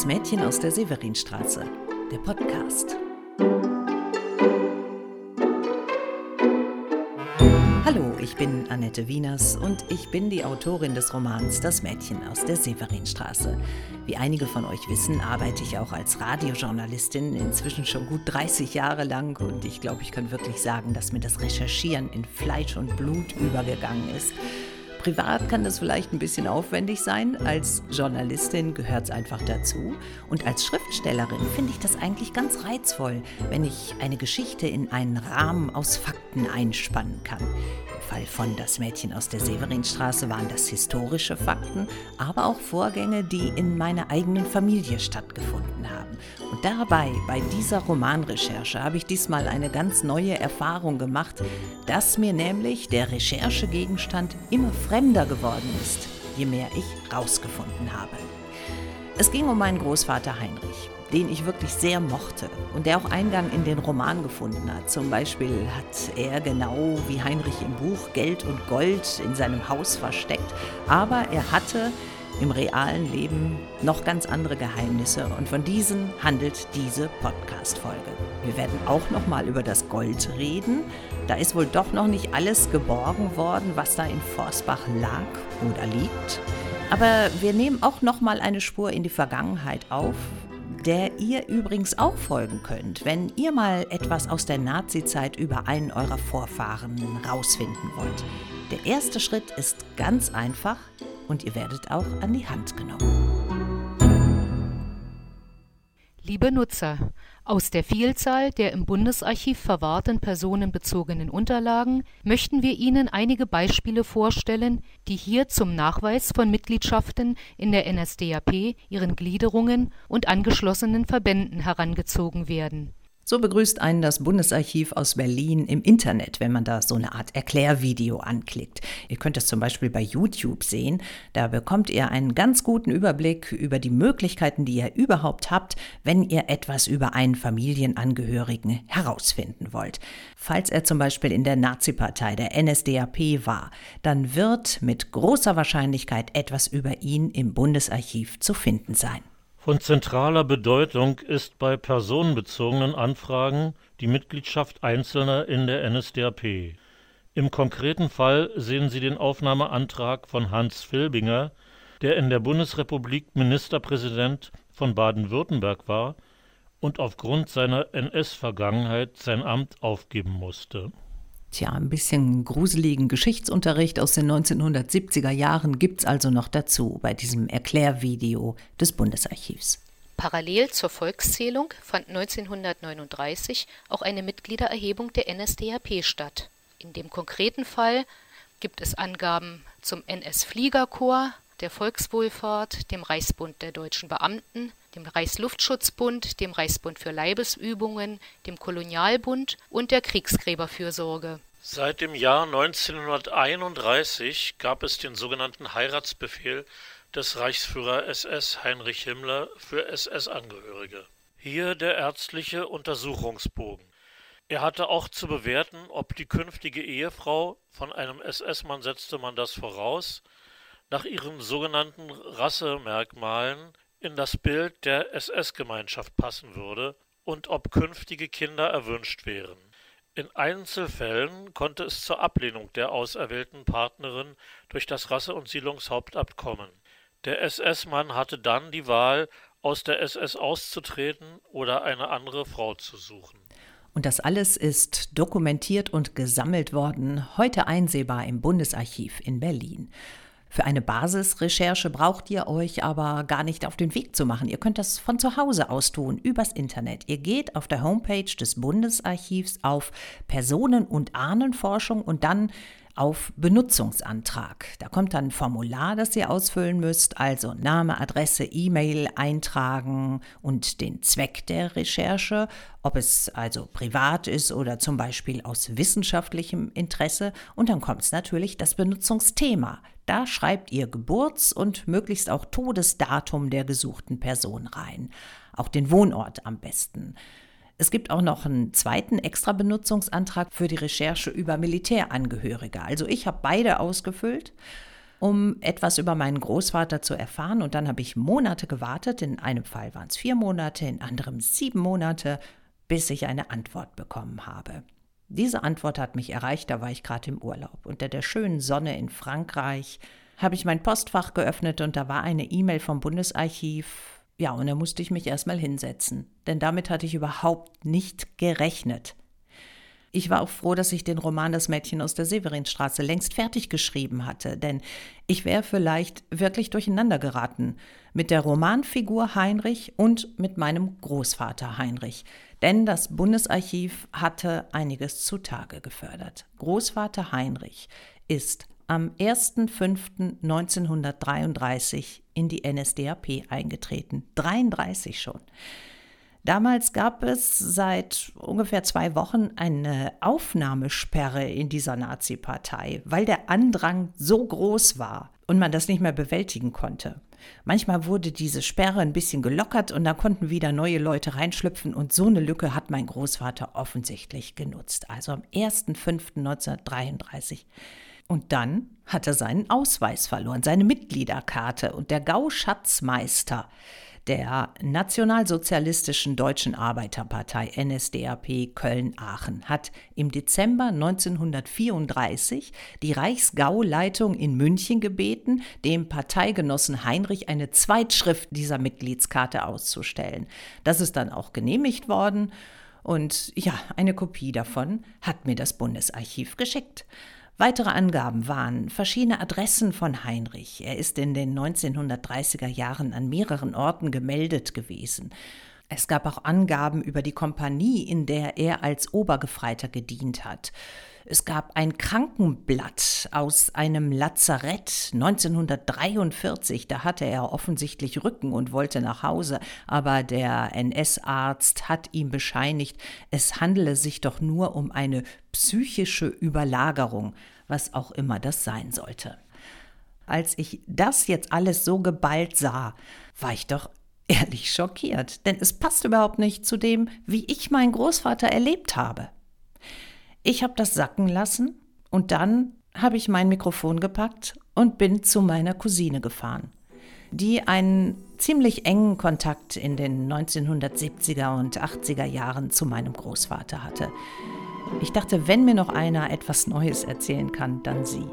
Das Mädchen aus der Severinstraße, der Podcast. Hallo, ich bin Annette Wieners und ich bin die Autorin des Romans Das Mädchen aus der Severinstraße. Wie einige von euch wissen, arbeite ich auch als Radiojournalistin inzwischen schon gut 30 Jahre lang und ich glaube, ich kann wirklich sagen, dass mir das Recherchieren in Fleisch und Blut übergegangen ist. Privat kann das vielleicht ein bisschen aufwendig sein. Als Journalistin gehört es einfach dazu. Und als Schriftstellerin finde ich das eigentlich ganz reizvoll, wenn ich eine Geschichte in einen Rahmen aus Fakten einspannen kann. Fall von Das Mädchen aus der Severinstraße waren das historische Fakten, aber auch Vorgänge, die in meiner eigenen Familie stattgefunden haben. Und dabei, bei dieser Romanrecherche, habe ich diesmal eine ganz neue Erfahrung gemacht, dass mir nämlich der Recherchegegenstand immer fremder geworden ist, je mehr ich rausgefunden habe. Es ging um meinen Großvater Heinrich den ich wirklich sehr mochte und der auch Eingang in den Roman gefunden hat. Zum Beispiel hat er genau wie Heinrich im Buch Geld und Gold in seinem Haus versteckt, aber er hatte im realen Leben noch ganz andere Geheimnisse und von diesen handelt diese Podcast-Folge. Wir werden auch noch mal über das Gold reden. Da ist wohl doch noch nicht alles geborgen worden, was da in Forsbach lag oder liegt. Aber wir nehmen auch noch mal eine Spur in die Vergangenheit auf, der ihr übrigens auch folgen könnt, wenn ihr mal etwas aus der Nazizeit über einen eurer Vorfahren rausfinden wollt. Der erste Schritt ist ganz einfach und ihr werdet auch an die Hand genommen. Liebe Nutzer, aus der Vielzahl der im Bundesarchiv verwahrten personenbezogenen Unterlagen möchten wir Ihnen einige Beispiele vorstellen, die hier zum Nachweis von Mitgliedschaften in der NSDAP, ihren Gliederungen und angeschlossenen Verbänden herangezogen werden so begrüßt einen das Bundesarchiv aus Berlin im Internet, wenn man da so eine Art Erklärvideo anklickt. Ihr könnt es zum Beispiel bei YouTube sehen. Da bekommt ihr einen ganz guten Überblick über die Möglichkeiten, die ihr überhaupt habt, wenn ihr etwas über einen Familienangehörigen herausfinden wollt. Falls er zum Beispiel in der Nazi-Partei der NSDAP war, dann wird mit großer Wahrscheinlichkeit etwas über ihn im Bundesarchiv zu finden sein. Von zentraler Bedeutung ist bei personenbezogenen Anfragen die Mitgliedschaft Einzelner in der NSDAP. Im konkreten Fall sehen Sie den Aufnahmeantrag von Hans Filbinger, der in der Bundesrepublik Ministerpräsident von Baden-Württemberg war und aufgrund seiner NS-Vergangenheit sein Amt aufgeben musste Tja, ein bisschen gruseligen Geschichtsunterricht aus den 1970er Jahren gibt's also noch dazu bei diesem Erklärvideo des Bundesarchivs. Parallel zur Volkszählung fand 1939 auch eine Mitgliedererhebung der NSDAP statt. In dem konkreten Fall gibt es Angaben zum NS-Fliegerkorps, der Volkswohlfahrt, dem Reichsbund der deutschen Beamten, dem Reichsluftschutzbund, dem Reichsbund für Leibesübungen, dem Kolonialbund und der Kriegsgräberfürsorge. Seit dem Jahr 1931 gab es den sogenannten Heiratsbefehl des Reichsführer SS Heinrich Himmler für SS-Angehörige. Hier der ärztliche Untersuchungsbogen. Er hatte auch zu bewerten, ob die künftige Ehefrau, von einem SS-Mann setzte man das voraus, nach ihren sogenannten Rassemerkmalen in das Bild der SS-Gemeinschaft passen würde und ob künftige Kinder erwünscht wären. In Einzelfällen konnte es zur Ablehnung der auserwählten Partnerin durch das Rasse- und Siedlungshauptamt kommen. Der SS-Mann hatte dann die Wahl, aus der SS auszutreten oder eine andere Frau zu suchen. Und das alles ist dokumentiert und gesammelt worden, heute einsehbar im Bundesarchiv in Berlin. Für eine Basisrecherche braucht ihr euch aber gar nicht auf den Weg zu machen. Ihr könnt das von zu Hause aus tun, übers Internet. Ihr geht auf der Homepage des Bundesarchivs auf Personen- und Ahnenforschung und dann auf Benutzungsantrag. Da kommt dann ein Formular, das ihr ausfüllen müsst, also Name, Adresse, E-Mail eintragen und den Zweck der Recherche, ob es also privat ist oder zum Beispiel aus wissenschaftlichem Interesse. Und dann kommt es natürlich das Benutzungsthema. Da schreibt ihr Geburts- und möglichst auch Todesdatum der gesuchten Person rein. Auch den Wohnort am besten. Es gibt auch noch einen zweiten extra Benutzungsantrag für die Recherche über Militärangehörige. Also ich habe beide ausgefüllt. um etwas über meinen Großvater zu erfahren. Und dann habe ich Monate gewartet. In einem Fall waren es vier Monate, in anderem sieben Monate, bis ich eine Antwort bekommen habe. Diese Antwort hat mich erreicht, da war ich gerade im Urlaub. Unter der schönen Sonne in Frankreich habe ich mein Postfach geöffnet und da war eine E-Mail vom Bundesarchiv. Ja, und da musste ich mich erstmal hinsetzen, denn damit hatte ich überhaupt nicht gerechnet. Ich war auch froh, dass ich den Roman Das Mädchen aus der Severinstraße längst fertig geschrieben hatte, denn ich wäre vielleicht wirklich durcheinander geraten mit der Romanfigur Heinrich und mit meinem Großvater Heinrich. Denn das Bundesarchiv hatte einiges zutage gefördert. Großvater Heinrich ist am 1.5.1933 in die NSDAP eingetreten. 33 schon. Damals gab es seit ungefähr zwei Wochen eine Aufnahmesperre in dieser Nazi-Partei, weil der Andrang so groß war und man das nicht mehr bewältigen konnte. Manchmal wurde diese Sperre ein bisschen gelockert und da konnten wieder neue Leute reinschlüpfen und so eine Lücke hat mein Großvater offensichtlich genutzt. Also am 1.5.1933. Und dann hat er seinen Ausweis verloren, seine Mitgliederkarte und der Gauschatzmeister der Nationalsozialistischen Deutschen Arbeiterpartei NSDAP Köln-Aachen hat im Dezember 1934 die Reichsgauleitung in München gebeten, dem Parteigenossen Heinrich eine Zweitschrift dieser Mitgliedskarte auszustellen. Das ist dann auch genehmigt worden und ja, eine Kopie davon hat mir das Bundesarchiv geschickt. Weitere Angaben waren verschiedene Adressen von Heinrich. Er ist in den 1930er Jahren an mehreren Orten gemeldet gewesen. Es gab auch Angaben über die Kompanie, in der er als Obergefreiter gedient hat. Es gab ein Krankenblatt aus einem Lazarett 1943. Da hatte er offensichtlich Rücken und wollte nach Hause, aber der NS-Arzt hat ihm bescheinigt, es handele sich doch nur um eine psychische Überlagerung, was auch immer das sein sollte. Als ich das jetzt alles so geballt sah, war ich doch ehrlich schockiert, denn es passt überhaupt nicht zu dem, wie ich meinen Großvater erlebt habe. Ich habe das sacken lassen und dann habe ich mein Mikrofon gepackt und bin zu meiner Cousine gefahren, die einen ziemlich engen Kontakt in den 1970er und 80er Jahren zu meinem Großvater hatte. Ich dachte, wenn mir noch einer etwas Neues erzählen kann, dann sie.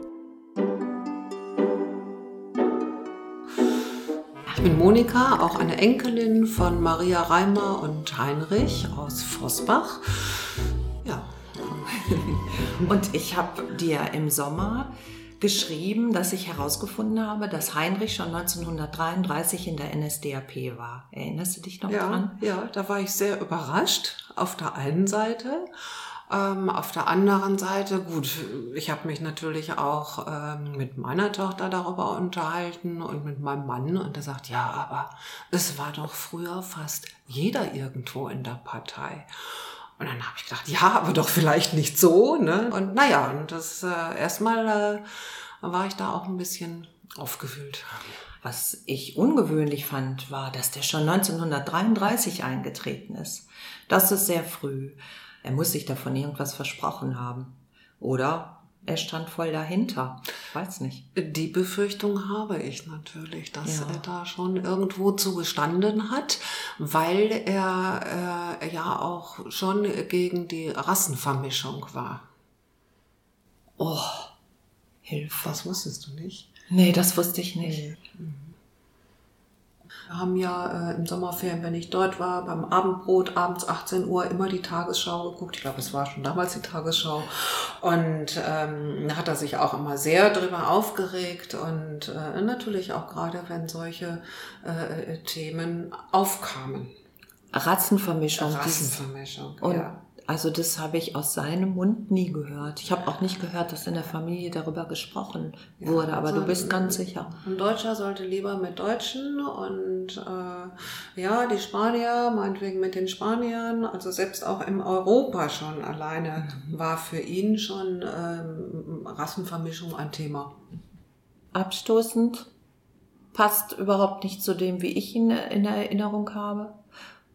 Ich bin Monika, auch eine Enkelin von Maria Reimer und Heinrich aus Vossbach. Und ich habe dir im Sommer geschrieben, dass ich herausgefunden habe, dass Heinrich schon 1933 in der NSDAP war. Erinnerst du dich noch ja, dran? Ja, da war ich sehr überrascht auf der einen Seite. Ähm, auf der anderen Seite, gut, ich habe mich natürlich auch ähm, mit meiner Tochter darüber unterhalten und mit meinem Mann und er sagt, ja, aber es war doch früher fast jeder irgendwo in der Partei. Und dann habe ich gedacht, ja, aber doch vielleicht nicht so. Ne? Und naja, und das äh, erstmal äh, war ich da auch ein bisschen aufgewühlt. Was ich ungewöhnlich fand, war, dass der schon 1933 eingetreten ist. Das ist sehr früh. Er muss sich davon irgendwas versprochen haben. Oder er stand voll dahinter. Ich weiß nicht. Die Befürchtung habe ich natürlich, dass ja. er da schon irgendwo zugestanden hat, weil er äh, ja auch schon gegen die Rassenvermischung war. Oh, Hilfe. Das wusstest du nicht? Nee, das wusste ich nicht. Nee. Mhm. Wir haben ja äh, im Sommerferien, wenn ich dort war, beim Abendbrot abends 18 Uhr immer die Tagesschau geguckt. Ich glaube, es war schon damals die Tagesschau. Und ähm, da hat er sich auch immer sehr drüber aufgeregt und äh, natürlich auch gerade, wenn solche äh, Themen aufkamen. Rassenvermischung. Rassenvermischung, und ja. Also das habe ich aus seinem Mund nie gehört. Ich habe auch nicht gehört, dass in der Familie darüber gesprochen wurde, aber also, du bist ganz sicher. Ein Deutscher sollte lieber mit Deutschen und äh, ja, die Spanier, meinetwegen mit den Spaniern, also selbst auch im Europa schon alleine war für ihn schon ähm, Rassenvermischung ein Thema. Abstoßend, passt überhaupt nicht zu dem, wie ich ihn in Erinnerung habe.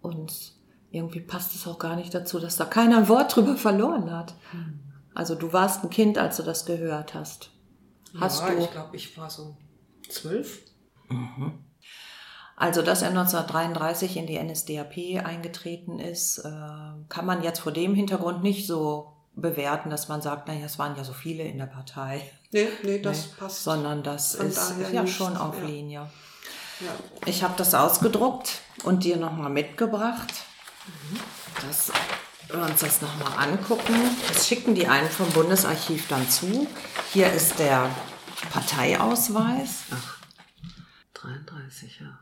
Und irgendwie passt es auch gar nicht dazu, dass da keiner ein Wort drüber verloren hat. Hm. Also du warst ein Kind, als du das gehört hast. Hast ja, du? Ich glaube, ich war so zwölf. Mhm. Also, dass er 1933 in die NSDAP eingetreten ist, äh, kann man jetzt vor dem Hintergrund nicht so bewerten, dass man sagt, naja, es waren ja so viele in der Partei. Nee, nee, das nee, passt. Sondern das ist ja schon auf ja. Linie. Ja. Ich habe das ausgedruckt und dir nochmal mitgebracht. Mhm. Das, wir uns das nochmal angucken. Das schicken die einen vom Bundesarchiv dann zu. Hier ist der Parteiausweis. Ach, 33, ja.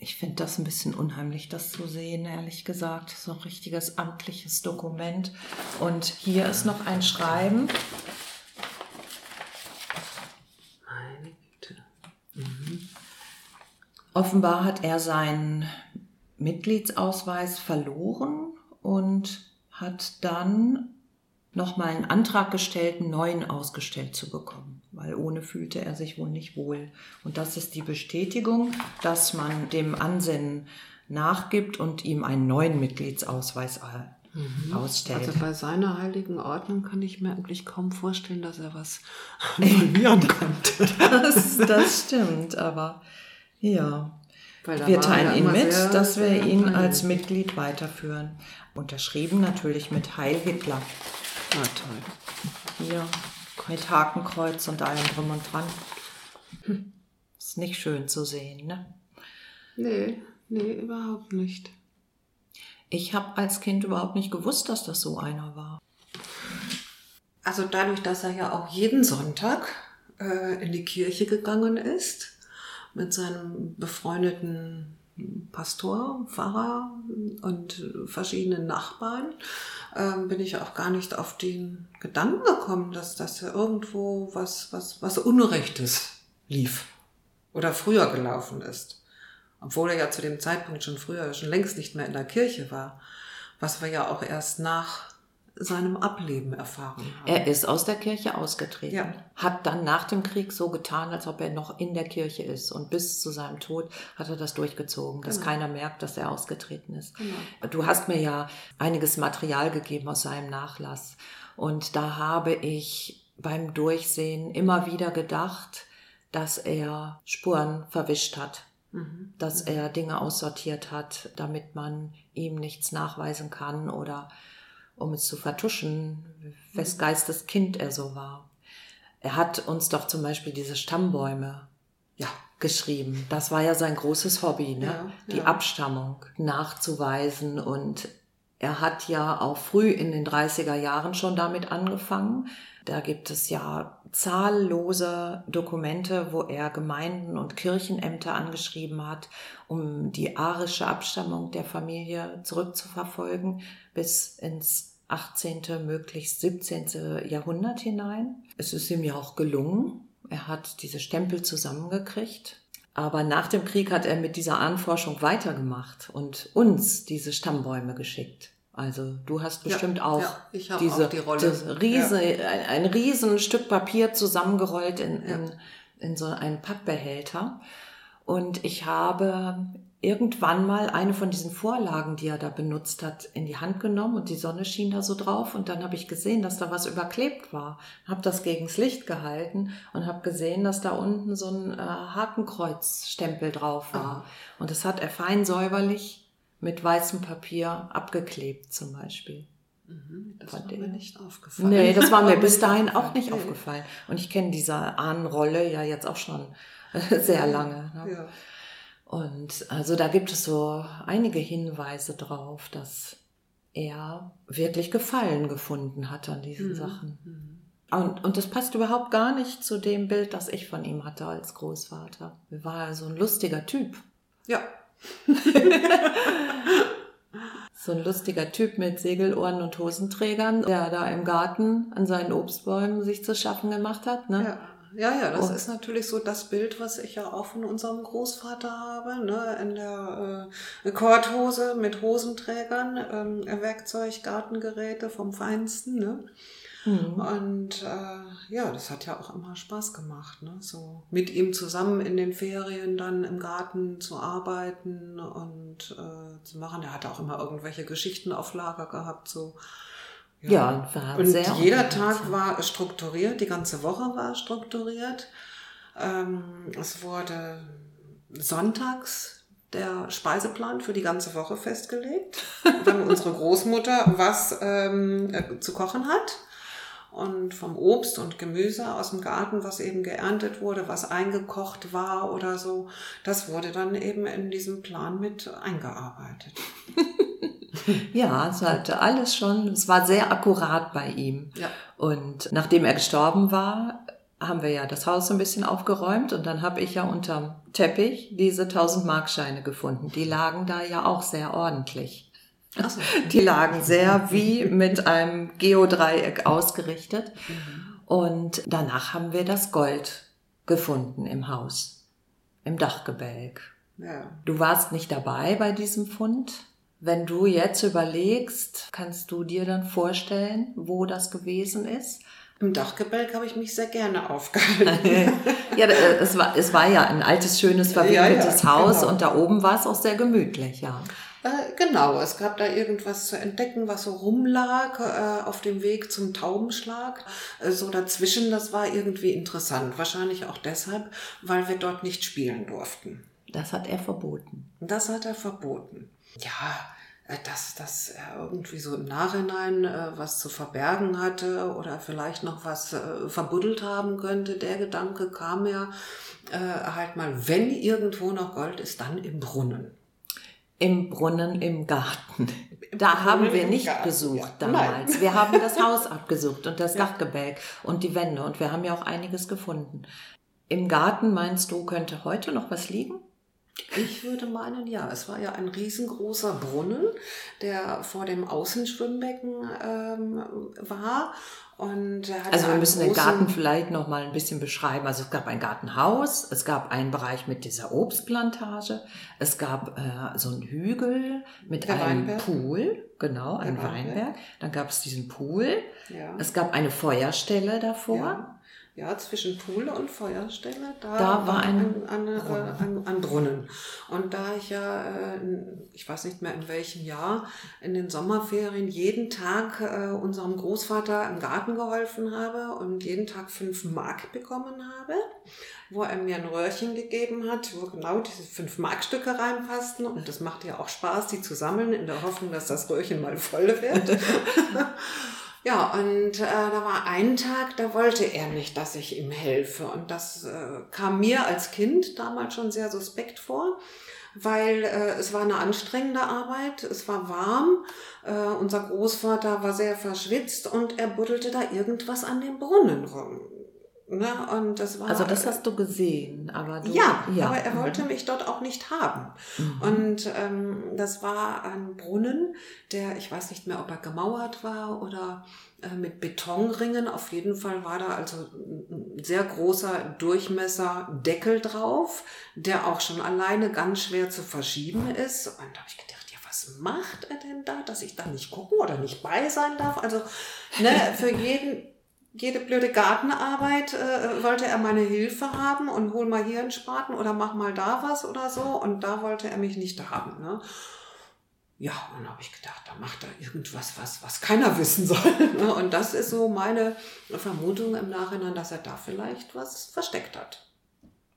Ich finde das ein bisschen unheimlich, das zu sehen, ehrlich gesagt. So ein richtiges amtliches Dokument. Und hier ist noch ein Schreiben. Meine Güte. Mhm. Offenbar hat er seinen Mitgliedsausweis verloren und hat dann nochmal einen Antrag gestellt, einen neuen ausgestellt zu bekommen, weil ohne fühlte er sich wohl nicht wohl. Und das ist die Bestätigung, dass man dem Ansinnen nachgibt und ihm einen neuen Mitgliedsausweis mhm. ausstellt. Also bei seiner heiligen Ordnung kann ich mir eigentlich kaum vorstellen, dass er was verlieren könnte. das, das stimmt, aber ja. Wir teilen ihn mit, dass wir ihn als Mitglied weiterführen. Unterschrieben natürlich mit Heil Hitler. Ah, toll. Hier mit Hakenkreuz und allem drum und dran. Hm. Ist nicht schön zu sehen, ne? Nee, nee, überhaupt nicht. Ich habe als Kind überhaupt nicht gewusst, dass das so einer war. Also dadurch, dass er ja auch jeden Sonntag äh, in die Kirche gegangen ist, mit seinem befreundeten Pastor, Pfarrer und verschiedenen Nachbarn, ähm, bin ich auch gar nicht auf den Gedanken gekommen, dass das irgendwo was, was, was Unrechtes lief oder früher gelaufen ist. Obwohl er ja zu dem Zeitpunkt schon früher, schon längst nicht mehr in der Kirche war, was wir ja auch erst nach seinem Ableben erfahren haben. Er ist aus der Kirche ausgetreten, ja. hat dann nach dem Krieg so getan, als ob er noch in der Kirche ist. Und bis zu seinem Tod hat er das durchgezogen, dass genau. keiner merkt, dass er ausgetreten ist. Genau. Du hast mir ja einiges Material gegeben aus seinem Nachlass. Und da habe ich beim Durchsehen immer wieder gedacht, dass er Spuren verwischt hat. Mhm. Dass er Dinge aussortiert hat, damit man ihm nichts nachweisen kann oder um es zu vertuschen, wes mhm. Geistes Kind er so war. Er hat uns doch zum Beispiel diese Stammbäume ja, geschrieben. Das war ja sein großes Hobby, ne? Ja, die Abstammung nachzuweisen. Und er hat ja auch früh in den 30er Jahren schon damit angefangen. Da gibt es ja zahllose Dokumente, wo er Gemeinden und Kirchenämter angeschrieben hat, um die arische Abstammung der Familie zurückzuverfolgen bis ins 18., möglichst 17. Jahrhundert hinein. Es ist ihm ja auch gelungen. Er hat diese Stempel zusammengekriegt. Aber nach dem Krieg hat er mit dieser Ahnenforschung weitergemacht und uns diese Stammbäume geschickt. Also du hast bestimmt ja, auch, ja, diese, auch die Rolle. Riese, ja. ein, ein riesen Stück Papier zusammengerollt in, in, in so einen Pappbehälter. Und ich habe irgendwann mal eine von diesen Vorlagen, die er da benutzt hat, in die Hand genommen und die Sonne schien da so drauf und dann habe ich gesehen, dass da was überklebt war. Habe das gegens Licht gehalten und habe gesehen, dass da unten so ein äh, Hakenkreuzstempel drauf war. Aha. Und das hat er fein säuberlich mit weißem Papier abgeklebt zum Beispiel. Mhm, das war mir nicht aufgefallen. Nee, das war mir bis dahin auch nicht aufgefallen. Und ich kenne diese Ahnenrolle ja jetzt auch schon sehr lange. Ne? Ja. Und also da gibt es so einige Hinweise drauf, dass er wirklich Gefallen gefunden hat an diesen mhm. Sachen. Mhm. Und, und das passt überhaupt gar nicht zu dem Bild, das ich von ihm hatte als Großvater. Er war so ein lustiger Typ. Ja. so ein lustiger Typ mit Segelohren und Hosenträgern, der da im Garten an seinen Obstbäumen sich zu schaffen gemacht hat. Ne? Ja. Ja, ja, das oh. ist natürlich so das Bild, was ich ja auch von unserem Großvater habe, ne, in der äh, Korthose mit Hosenträgern, ähm, Werkzeug, Gartengeräte vom Feinsten, ne. Mhm. Und äh, ja, das hat ja auch immer Spaß gemacht, ne? so mit ihm zusammen in den Ferien dann im Garten zu arbeiten und äh, zu machen. Er hatte auch immer irgendwelche Geschichten auf Lager gehabt, so Ja, war Und jeder. Tag war strukturiert, die ganze Woche war strukturiert. Ähm, es wurde sonntags der Speiseplan für die ganze Woche festgelegt, wenn unsere Großmutter was ähm, äh, zu kochen hat. Und vom Obst und Gemüse aus dem Garten, was eben geerntet wurde, was eingekocht war oder so, das wurde dann eben in diesem Plan mit eingearbeitet. Ja, es hatte alles schon, es war sehr akkurat bei ihm. Ja. Und nachdem er gestorben war, haben wir ja das Haus so ein bisschen aufgeräumt und dann habe ich ja unterm Teppich diese 1000 Markscheine gefunden. Die lagen da ja auch sehr ordentlich. Ach so. Die lagen sehr wie mit einem Geodreieck ausgerichtet. Und danach haben wir das Gold gefunden im Haus, im Dachgebälk. Ja. Du warst nicht dabei bei diesem Fund. Wenn du jetzt überlegst, kannst du dir dann vorstellen, wo das gewesen ist? Im Dachgebälk habe ich mich sehr gerne aufgehalten. ja, äh, es war, es war ja ein altes, schönes, verwinkeltes Ja, ja, Haus genau. und da oben war es auch sehr gemütlich, ja. Äh, genau, es gab da irgendwas zu entdecken, was so rumlag äh, auf dem Weg zum Taubenschlag. Äh, so dazwischen, das war irgendwie interessant. Wahrscheinlich auch deshalb, weil wir dort nicht spielen durften. Das hat er verboten. Das hat er verboten. Ja, äh, dass, er irgendwie so im Nachhinein äh, was zu verbergen hatte oder vielleicht noch was äh, verbuddelt haben könnte, der Gedanke kam ja äh, halt mal, wenn irgendwo noch Gold ist, dann im Brunnen. Im Brunnen im Garten. Im Da Brunnen haben wir nicht Garten, besucht ja. damals. Nein. Wir haben das Haus abgesucht und das Ja. Dachgebälk und die Wände und wir haben ja auch einiges gefunden. Im Garten meinst du, könnte heute noch was liegen? Ich würde meinen, ja. Es war ja ein riesengroßer Brunnen, der vor dem Außenschwimmbecken ähm, war. Und Also wir müssen den Garten vielleicht noch mal ein bisschen beschreiben. Also es gab ein Gartenhaus, es gab einen Bereich mit dieser Obstplantage, es gab äh, so einen Hügel mit Der einem Weinberg. Pool, genau, ein Weinberg. Weinberg. Dann gab es diesen Pool, Ja. es gab eine Feuerstelle davor. Ja. Ja, zwischen Pool und Feuerstelle, da, Da war ein ein, ein, Brunnen. Ein, Brunnen. Und da ich ja, äh, ich weiß nicht mehr in welchem Jahr, in den Sommerferien jeden Tag äh, unserem Großvater im Garten geholfen habe und jeden Tag fünf Mark bekommen habe, wo er mir ein Röhrchen gegeben hat, wo genau diese fünf Markstücke reinpassten. Und das macht ja auch Spaß, die zu sammeln, in der Hoffnung, dass das Röhrchen mal voll wird. Ja, und äh, da war ein Tag, da wollte er nicht, dass ich ihm helfe. Und das äh, kam mir als Kind damals schon sehr suspekt vor, weil äh, es war eine anstrengende Arbeit, es war warm, äh, unser Großvater war sehr verschwitzt und er buddelte da irgendwas an dem Brunnen rum. Ne? Und das war, Also das hast du gesehen, aber du, ja, aber er wollte Mhm. mich dort auch nicht haben. Mhm. Und ähm, das war ein Brunnen, der, ich weiß nicht mehr, ob er gemauert war oder äh, mit Betonringen. Auf jeden Fall war da also ein sehr großer Durchmesserdeckel drauf, der auch schon alleine ganz schwer zu verschieben ist. Und da habe ich gedacht, ja, was macht er denn da, dass ich da nicht gucken oder nicht bei sein darf? Also ne, für jeden jede blöde Gartenarbeit äh, wollte er meine Hilfe haben und hol mal hier einen Spaten oder mach mal da was oder so. Und da wollte er mich nicht haben. Ne? Ja, und dann habe ich gedacht, da macht er irgendwas, was, was keiner wissen soll. Ne? Und das ist so meine Vermutung im Nachhinein, dass er da vielleicht was versteckt hat.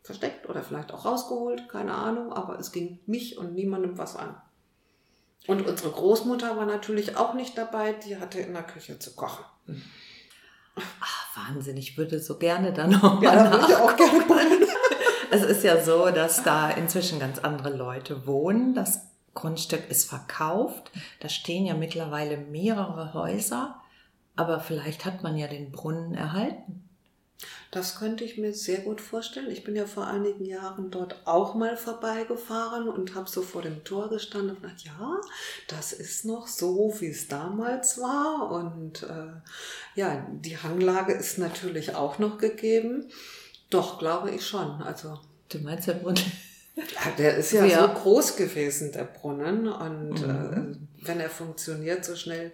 Versteckt oder vielleicht auch rausgeholt, keine Ahnung, aber es ging mich und niemandem was an. Und unsere Großmutter war natürlich auch nicht dabei, die hatte in der Küche zu kochen. Ach, Wahnsinn, ich würde so gerne da noch Ja, mal ich auch gerne rein. Es ist ja so, dass da inzwischen ganz andere Leute wohnen. Das Grundstück ist verkauft. Da stehen ja mittlerweile mehrere Häuser. Aber vielleicht hat man ja den Brunnen erhalten. Das könnte ich mir sehr gut vorstellen. Ich bin ja vor einigen Jahren dort auch mal vorbeigefahren und habe so vor dem Tor gestanden und gedacht, ja, das ist noch so, wie es damals war. Und äh, ja, die Hanglage ist natürlich auch noch gegeben. Doch, glaube ich schon. Also Du meinst der Brunnen? ja, der ist ja, Ja. so groß gewesen, der Brunnen. Und Mhm. äh, wenn er funktioniert so schnell,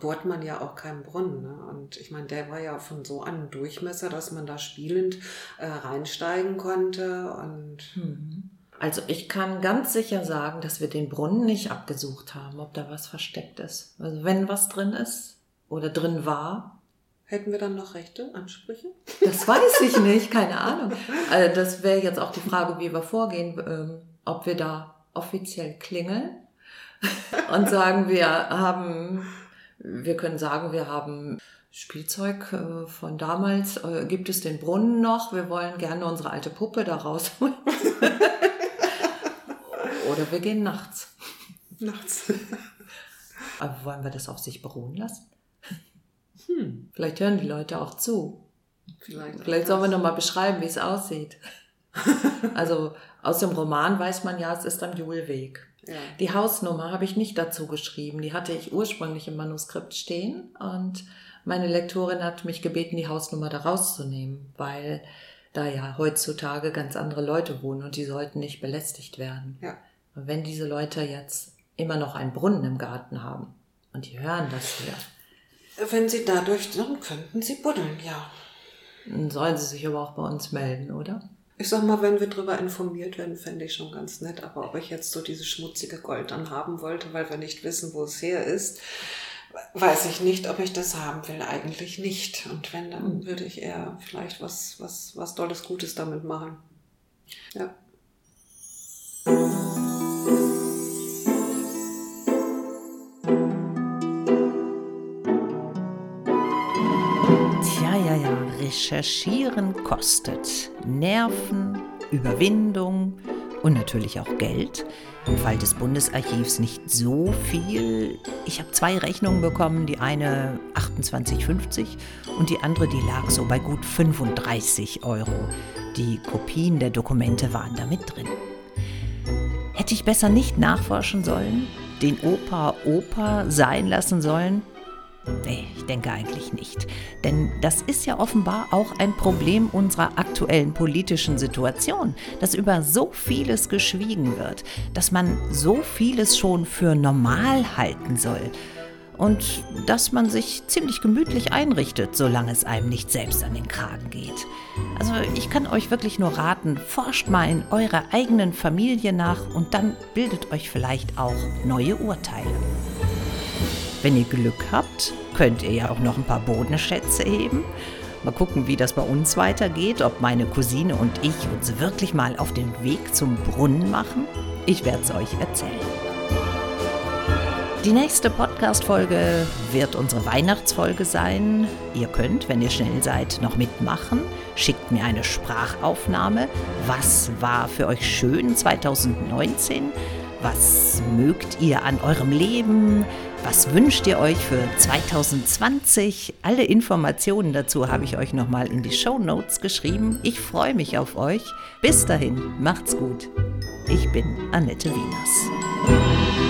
bohrt man ja auch keinen Brunnen. Ne? Und ich meine, der war ja von so einem Durchmesser, dass man da spielend äh, reinsteigen konnte. Und Mhm. Also ich kann ganz sicher sagen, dass wir den Brunnen nicht abgesucht haben, ob da was versteckt ist. Also wenn was drin ist oder drin war. Hätten wir dann noch Rechte, Ansprüche? Das weiß ich nicht, keine Ahnung. Also das wäre jetzt auch die Frage, wie wir vorgehen, ähm, ob wir da offiziell klingeln und sagen, wir haben, wir können sagen, wir haben Spielzeug äh, von damals. Äh, gibt es den Brunnen noch? Wir wollen gerne unsere alte Puppe da rausholen. Oder wir gehen nachts. Nachts. Aber wollen wir das auf sich beruhen lassen? Hm. Vielleicht hören die Leute auch zu. Vielleicht, Vielleicht sollen wir noch mal beschreiben, wie es aussieht. also aus dem Roman weiß man ja, es ist am Julweg. Ja. Die Hausnummer habe ich nicht dazu geschrieben. Die hatte ich ursprünglich im Manuskript stehen und meine Lektorin hat mich gebeten, die Hausnummer da rauszunehmen, weil da ja heutzutage ganz andere Leute wohnen und die sollten nicht belästigt werden. Ja. Und wenn diese Leute jetzt immer noch einen Brunnen im Garten haben und die hören das hier. Wenn sie dadurch, dann könnten sie buddeln, ja. Dann sollen sie sich aber auch bei uns melden, oder? Ich sag mal, wenn wir darüber informiert werden, fände ich schon ganz nett. Aber ob ich jetzt so dieses schmutzige Gold dann haben wollte, weil wir nicht wissen, wo es her ist, weiß ich nicht, ob ich das haben will. Eigentlich nicht. Und wenn, dann hm. würde ich eher vielleicht was, was, was Dolles Gutes damit machen. Ja. Recherchieren kostet Nerven, Überwindung, und natürlich auch Geld. Im Fall des Bundesarchivs nicht so viel. Ich habe zwei Rechnungen bekommen, die eine 28,50 und die andere, die lag so bei gut 35 Euro. Die Kopien der Dokumente waren da mit drin. Hätte ich besser nicht nachforschen sollen? Den Opa Opa sein lassen sollen? Nee, ich denke eigentlich nicht. Denn das ist ja offenbar auch ein Problem unserer aktuellen politischen Situation, dass über so vieles geschwiegen wird, dass man so vieles schon für normal halten soll und dass man sich ziemlich gemütlich einrichtet, solange es einem nicht selbst an den Kragen geht. Also ich kann euch wirklich nur raten, forscht mal in eurer eigenen Familie nach und dann bildet euch vielleicht auch neue Urteile. Wenn ihr Glück habt, könnt ihr ja auch noch ein paar Bodenschätze heben. Mal gucken, wie das bei uns weitergeht, ob meine Cousine und ich uns wirklich mal auf den Weg zum Brunnen machen. Ich werde es euch erzählen. Die nächste Podcast-Folge wird unsere Weihnachtsfolge sein. Ihr könnt, wenn ihr schnell seid, noch mitmachen. Schickt mir eine Sprachaufnahme. Was war für euch schön 2019? Was mögt ihr an eurem Leben? Was wünscht ihr euch für 2020? Alle Informationen dazu habe ich euch nochmal in die Show Notes geschrieben. Ich freue mich auf euch. Bis dahin, macht's gut. Ich bin Annette Wieners.